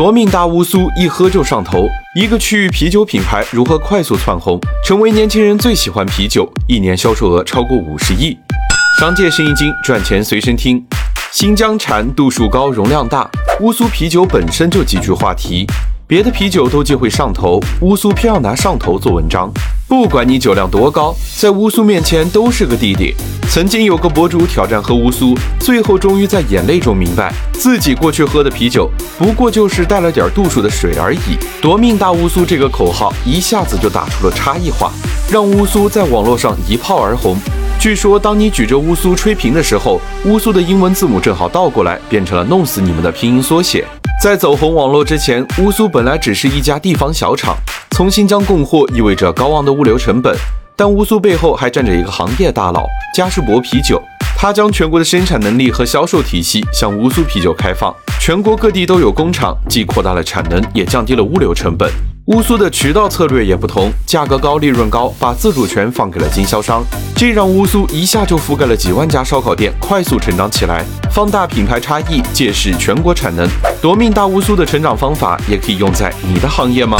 夺命大乌苏一喝就上头，一个区域啤酒品牌如何快速窜红，成为年轻人最喜欢啤酒，一年销售额超过五十亿。商界生意经，赚钱随身听。新疆产度数高，容量大，乌苏啤酒本身就极具话题。别的啤酒都忌讳上头，乌苏偏要拿上头做文章。不管你酒量多高，在乌苏面前都是个弟弟。曾经有个博主挑战喝乌苏，最后终于在眼泪中明白，自己过去喝的啤酒不过就是带了点度数的水而已。夺命大乌苏这个口号一下子就打出了差异化，让乌苏在网络上一炮而红。据说，当你举着乌苏吹瓶的时候，乌苏的英文字母正好倒过来，变成了弄死你们的拼音缩写。在走红网络之前，乌苏本来只是一家地方小厂，从新疆供货意味着高昂的物流成本。但乌苏背后还站着一个行业大佬——嘉士伯啤酒，他将全国的生产能力和销售体系向乌苏啤酒开放，全国各地都有工厂，既扩大了产能，也降低了物流成本。乌苏的渠道策略也不同，价格高，利润高，把自主权放给了经销商，这让乌苏一下就覆盖了几万家烧烤店，快速成长起来。放大品牌差异，借势全国产能。夺命大乌苏的成长方法也可以用在你的行业吗？